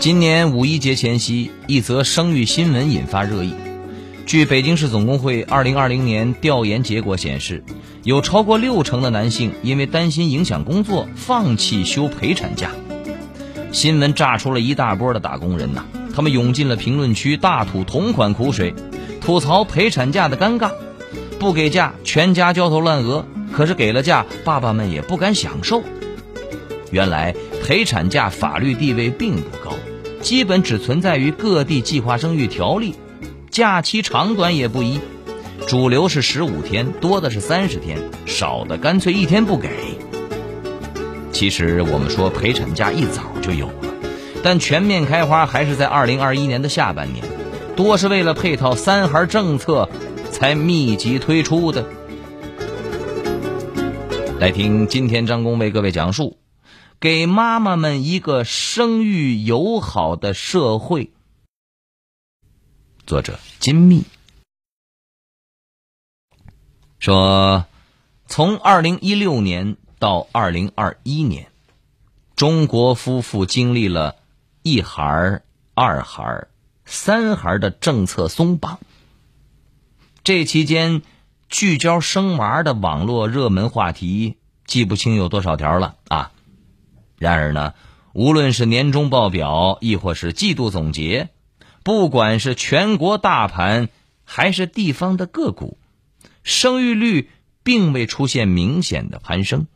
今年五一节前夕，一则生育新闻引发热议。据北京市总工会二零二零年调研结果显示，有超过六成的男性因为担心影响工作，放弃休陪产假。新闻炸出了一大波的打工人呐，他们涌进了评论区，大吐同款苦水，吐槽陪产假的尴尬。不给假，全家焦头烂额；可是给了假，爸爸们也不敢享受。原来陪产假法律地位并不高。基本只存在于各地计划生育条例，假期长短也不一，主流是十五天，多的是三十天，少的干脆一天不给。其实我们说陪产假一早就有了，但全面开花还是在二零二一年的下半年，多是为了配套三孩政策才密集推出的。来听今天张工为各位讲述。给妈妈们一个生育友好的社会。作者金密说：“从二零一六年到二零二一年，中国夫妇经历了一孩、二孩、三孩的政策松绑。这期间，聚焦生娃的网络热门话题记不清有多少条了啊！”然而呢，无论是年终报表，亦或是季度总结，不管是全国大盘还是地方的个股，生育率并未出现明显的攀升。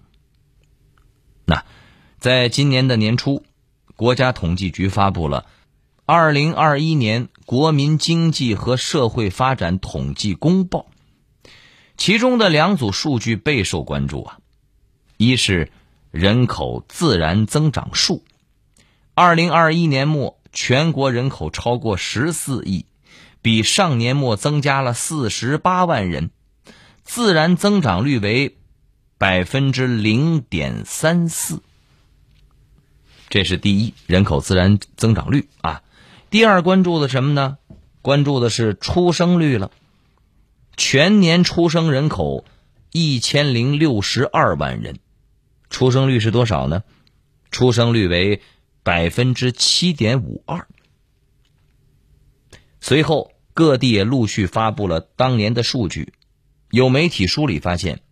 那，在今年的年初，国家统计局发布了《二零二一年国民经济和社会发展统计公报》，其中的两组数据备受关注啊，一是。人口自然增长数，二零二一年末全国人口超过十四亿，比上年末增加了四十八万人，自然增长率为百分之零点三四。这是第一，人口自然增长率啊。第二，关注的什么呢？关注的是出生率了。全年出生人口一千零六十二万人。出生率是多少呢？出生率为百分之七点五二。随后，各地也陆续发布了当年的数据。有媒体梳理发现，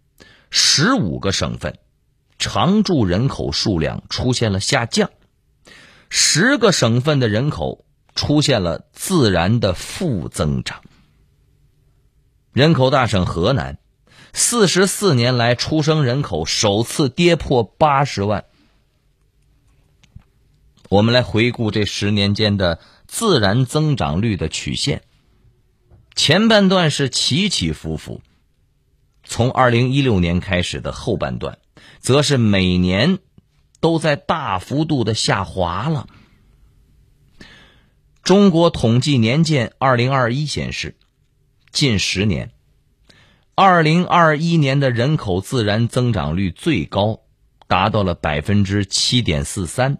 十五个省份常住人口数量出现了下降，十个省份的人口出现了自然的负增长。人口大省河南。四十四年来，出生人口首次跌破八十万。我们来回顾这十年间的自然增长率的曲线，前半段是起起伏伏，从二零一六年开始的后半段，则是每年都在大幅度的下滑了。中国统计年鉴二零二一显示，近十年。二零二一年的人口自然增长率最高，达到了百分之七点四三，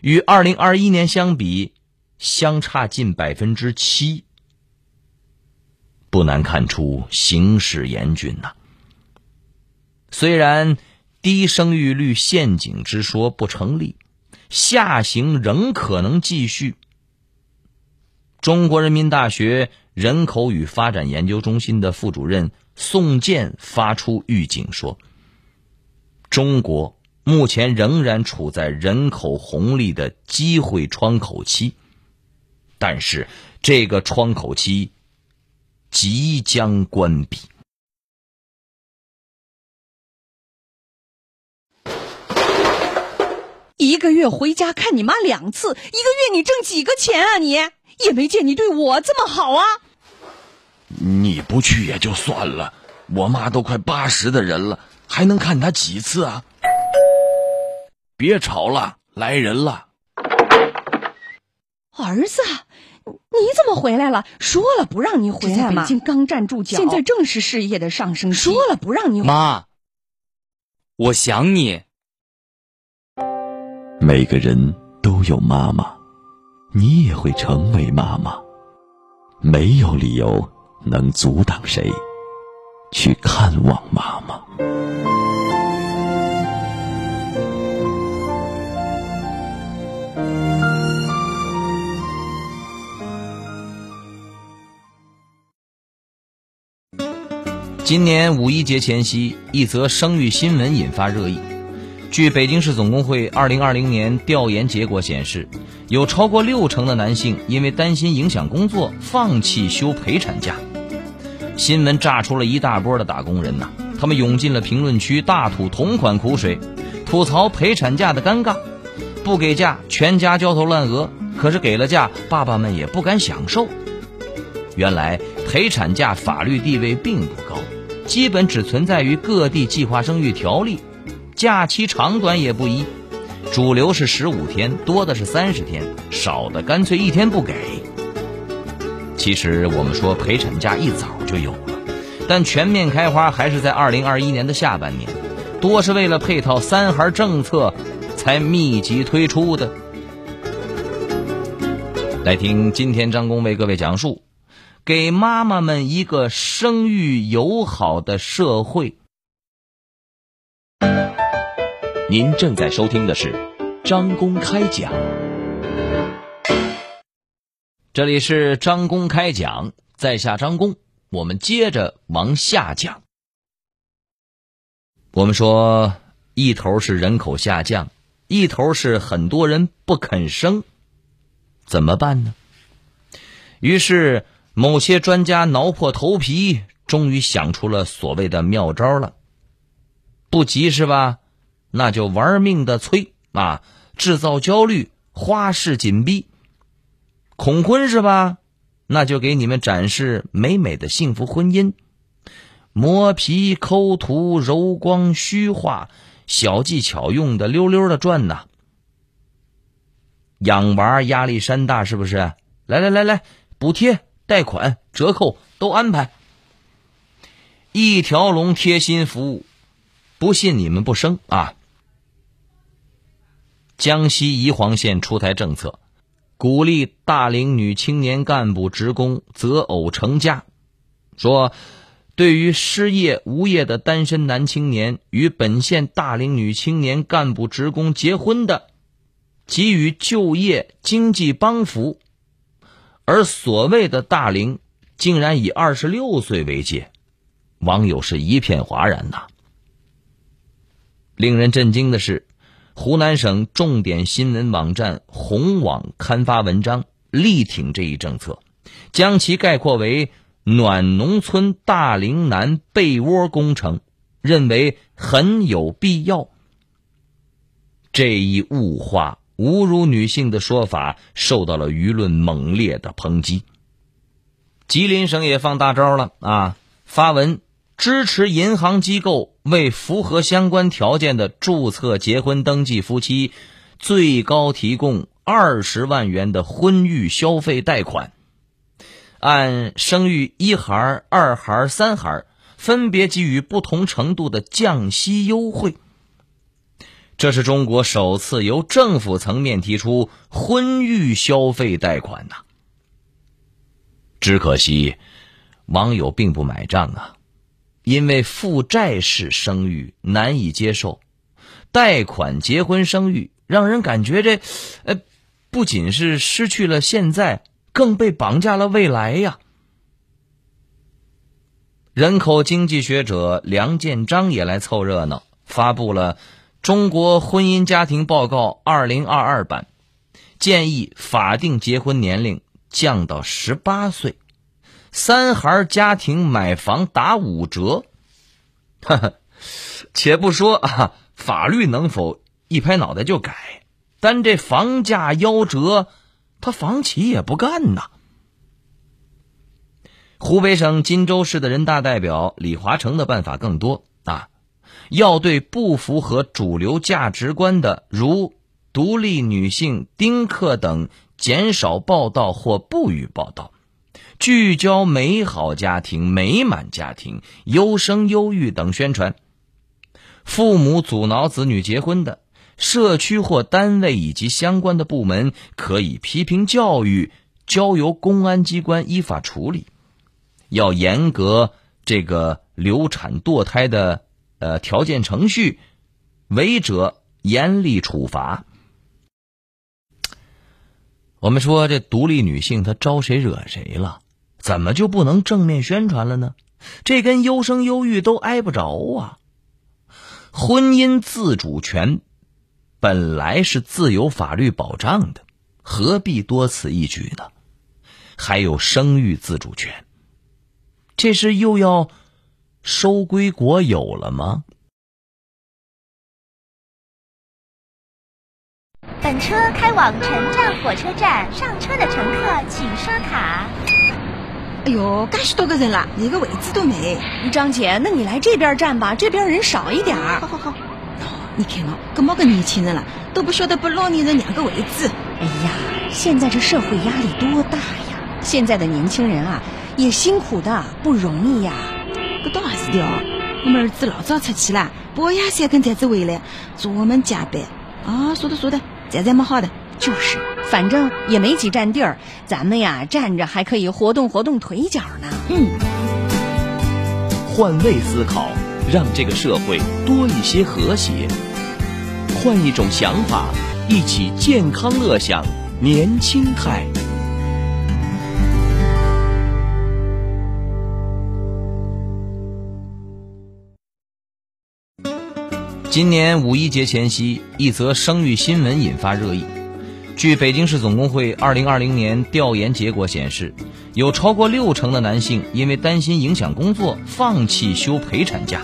与二零二一年相比，相差近百分之七。不难看出形势严峻呐。虽然低生育率陷阱之说不成立，下行仍可能继续。中国人民大学人口与发展研究中心的副主任。宋健发出预警说：“中国目前仍然处在人口红利的机会窗口期，但是这个窗口期即将关闭。一个月回家看你妈两次，一个月你挣几个钱啊？你也没见你对我这么好啊！”你不去也就算了，我妈都快八十的人了，还能看她几次啊？别吵了，来人了！儿子，你怎么回来了？说了不让你回来嘛北京刚站住脚，现在正是事业的上升期。说了不让你回妈，我想你。每个人都有妈妈，你也会成为妈妈。没有理由能阻挡谁去看望妈妈。今年五一节前夕，一则生育新闻引发热议。据北京市总工会二零二零年调研结果显示，有超过六成的男性因为担心影响工作，放弃休陪产假。新闻炸出了一大波的打工人呐，他们涌进了评论区，大吐同款苦水，吐槽陪产假的尴尬。不给假，全家焦头烂额；可是给了假，爸爸们也不敢享受。原来陪产假法律地位并不高，基本只存在于各地计划生育条例，假期长短也不一，主流是十五天，多的是三十天，少的干脆一天不给。其实我们说陪产假一早就有了，但全面开花还是在二零二一年的下半年，多是为了配套三孩政策才密集推出的。来听今天张工为各位讲述。给妈妈们一个生育友好的社会。您正在收听的是张公开讲，这里是张公开讲，在下张公，我们接着往下讲。我们说，一头是人口下降，一头是很多人不肯生，怎么办呢？于是。某些专家挠破头皮，终于想出了所谓的妙招了。不急是吧？那就玩命的催啊，制造焦虑，花式紧逼。恐婚是吧？那就给你们展示美美的幸福婚姻，磨皮、抠图、柔光、虚化，小技巧用的溜溜的转呐。养娃压力山大是不是？来来来来，补贴。贷款折扣都安排，一条龙贴心服务，不信你们不生啊！江西宜黄县出台政策，鼓励大龄女青年干部职工择偶成家，说对于失业无业的单身男青年与本县大龄女青年干部职工结婚的，给予就业经济帮扶。而所谓的大龄，竟然以二十六岁为界，网友是一片哗然呐。令人震惊的是，湖南省重点新闻网站红网刊发文章力挺这一政策，将其概括为“暖农村大龄男被窝工程”，认为很有必要。这一物化。侮辱女性的说法受到了舆论猛烈的抨击。吉林省也放大招了啊！发文支持银行机构为符合相关条件的注册结婚登记夫妻，最高提供二十万元的婚育消费贷款，按生育一孩、二孩、三孩，分别给予不同程度的降息优惠。这是中国首次由政府层面提出婚育消费贷款呐。只可惜，网友并不买账啊，因为负债式生育难以接受，贷款结婚生育让人感觉这，呃，不仅是失去了现在，更被绑架了未来呀。人口经济学者梁建章也来凑热闹，发布了。中国婚姻家庭报告二零二二版建议法定结婚年龄降到十八岁，三孩家庭买房打五折。哈哈，且不说啊，法律能否一拍脑袋就改，但这房价夭折，他房企也不干呐。湖北省荆州市的人大代表李华成的办法更多啊。要对不符合主流价值观的，如独立女性、丁克等减少报道或不予报道，聚焦美好家庭、美满家庭、优生优育等宣传。父母阻挠子女结婚的，社区或单位以及相关的部门可以批评教育，交由公安机关依法处理。要严格这个流产堕胎的呃条件程序，违者严厉处罚。我们说这独立女性她招谁惹谁了？怎么就不能正面宣传了呢？这跟优生优育都挨不着啊！婚姻自主权本来是自有法律保障的，何必多此一举呢？还有生育自主权，这是又要收归国有了吗？本车开往陈站火车站，上车的乘客请刷卡。哎呦，干许多个人了，一个位置都没。张姐，那你来这边站吧，这边人少一点儿。好好好。你看嘛，这么个年轻人了，都不晓得把老年人让个位置。哎呀，现在这社会压力多大呀！现在的年轻人啊，也辛苦的，不容易呀。这倒还是的哦。我们儿子老早出去了，半夜三更才子回来，做我们加班。啊，说的说的。在这么好的，就是，反正也没几站地儿，咱们呀站着还可以活动活动腿脚呢。嗯，换位思考，让这个社会多一些和谐。换一种想法，一起健康乐享年轻态。今年五一节前夕，一则生育新闻引发热议。据北京市总工会二零二零年调研结果显示，有超过六成的男性因为担心影响工作，放弃休陪产假。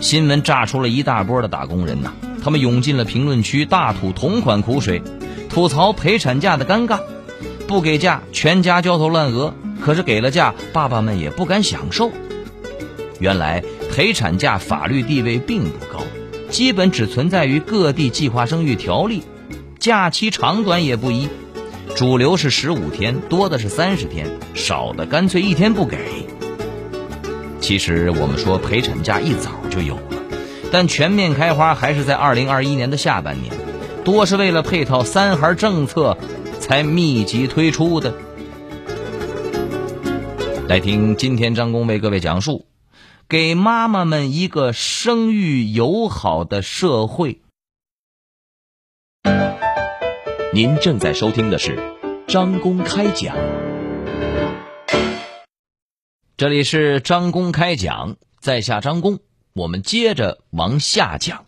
新闻炸出了一大波的打工人呐，他们涌进了评论区，大吐同款苦水，吐槽陪产假的尴尬。不给假，全家焦头烂额；可是给了假，爸爸们也不敢享受。原来陪产假法律地位并不高。基本只存在于各地计划生育条例，假期长短也不一，主流是十五天，多的是三十天，少的干脆一天不给。其实我们说陪产假一早就有了，但全面开花还是在二零二一年的下半年，多是为了配套三孩政策才密集推出的。来听今天张工为各位讲述。给妈妈们一个生育友好的社会。您正在收听的是张公开讲，这里是张公开讲，在下张公，我们接着往下讲。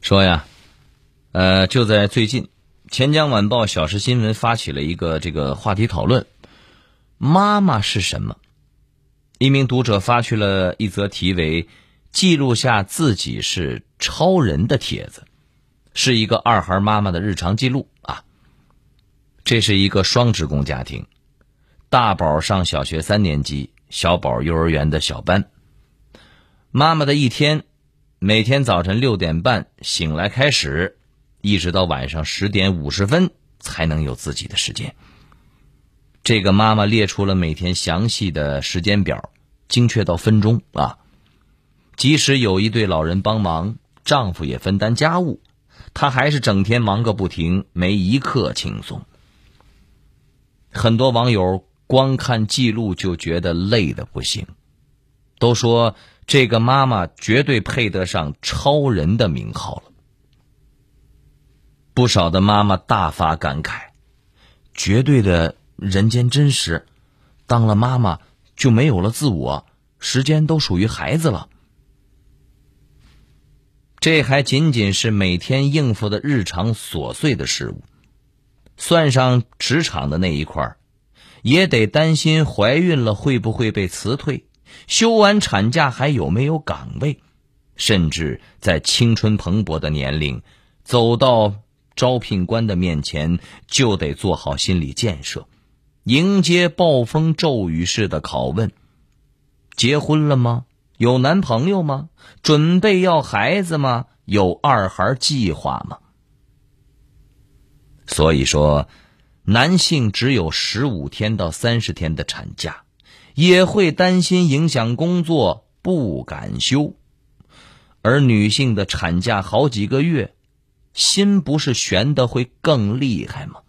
说呀，呃，就在最近，钱江晚报小时新闻发起了一个这个话题讨论：妈妈是什么？一名读者发去了一则题为“记录下自己是超人”的帖子，是一个二孩妈妈的日常记录啊。这是一个双职工家庭，大宝上小学三年级，小宝幼儿园的小班。妈妈的一天，每天早晨六点半醒来开始，一直到晚上十点五十分才能有自己的时间。这个妈妈列出了每天详细的时间表，精确到分钟啊。即使有一对老人帮忙，丈夫也分担家务，她还是整天忙个不停，没一刻轻松。很多网友光看记录就觉得累的不行，都说这个妈妈绝对配得上超人的名号了。不少的妈妈大发感慨，绝对的。人间真实，当了妈妈就没有了自我，时间都属于孩子了。这还仅仅是每天应付的日常琐碎的事物，算上职场的那一块也得担心怀孕了会不会被辞退，休完产假还有没有岗位，甚至在青春蓬勃的年龄，走到招聘官的面前就得做好心理建设。迎接暴风骤雨式的拷问：结婚了吗？有男朋友吗？准备要孩子吗？有二孩计划吗？所以说，男性只有十五天到三十天的产假，也会担心影响工作，不敢休；而女性的产假好几个月，心不是悬的会更厉害吗？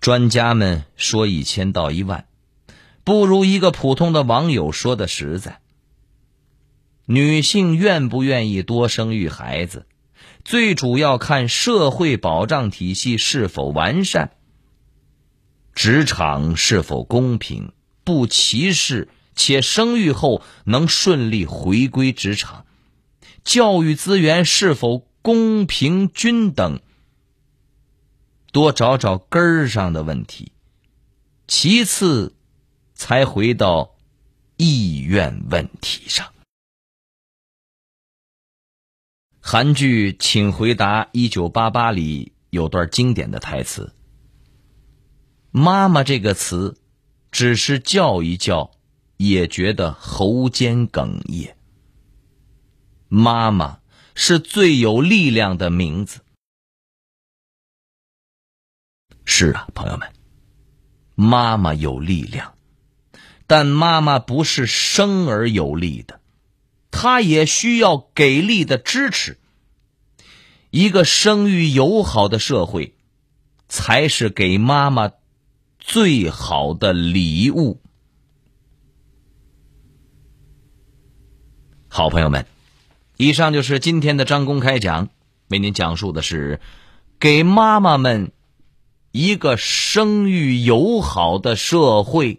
专家们说一千到一万，不如一个普通的网友说的实在。女性愿不愿意多生育孩子，最主要看社会保障体系是否完善，职场是否公平、不歧视，且生育后能顺利回归职场，教育资源是否公平均等。多找找根儿上的问题，其次才回到意愿问题上。韩剧《请回答一九八八》里有段经典的台词：“妈妈这个词，只是叫一叫，也觉得喉间哽咽。妈妈是最有力量的名字。”是啊，朋友们，妈妈有力量，但妈妈不是生而有力的，她也需要给力的支持。一个生育友好的社会，才是给妈妈最好的礼物。好朋友们，以上就是今天的张公开讲，为您讲述的是给妈妈们。一个生育友好的社会，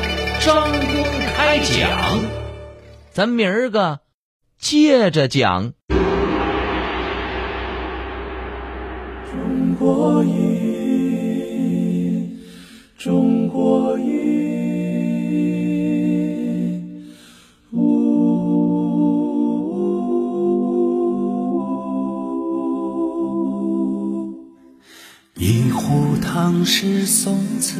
张公开讲，咱明儿个接着讲。中国音，中国音。一壶唐诗宋词，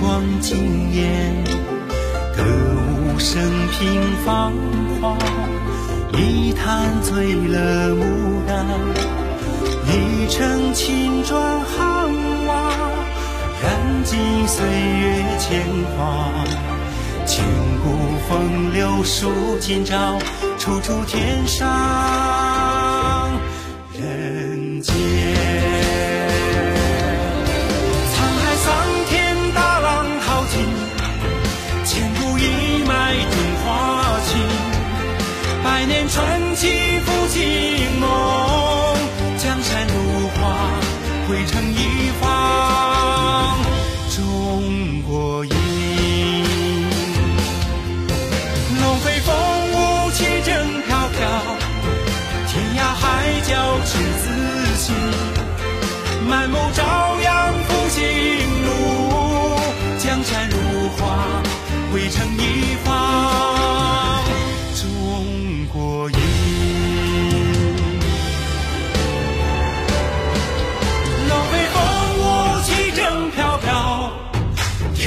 光惊艳。歌舞升平芳华，一坛醉了牡丹。一城青砖汉瓦，燃尽岁月铅华。千古风流数今朝，处处天上年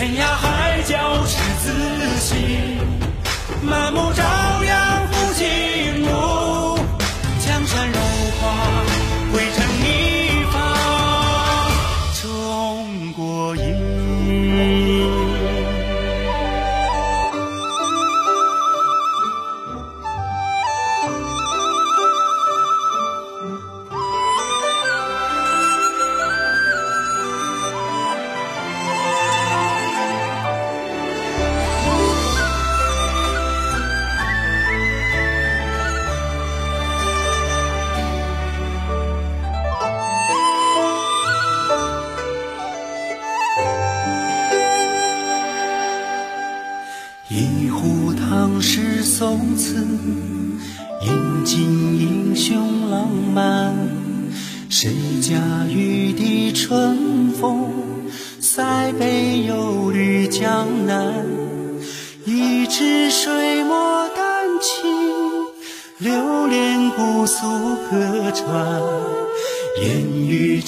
天涯海角赤子心。满目朝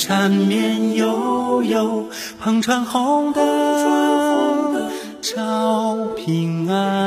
缠绵悠悠，捧穿红灯，照平安。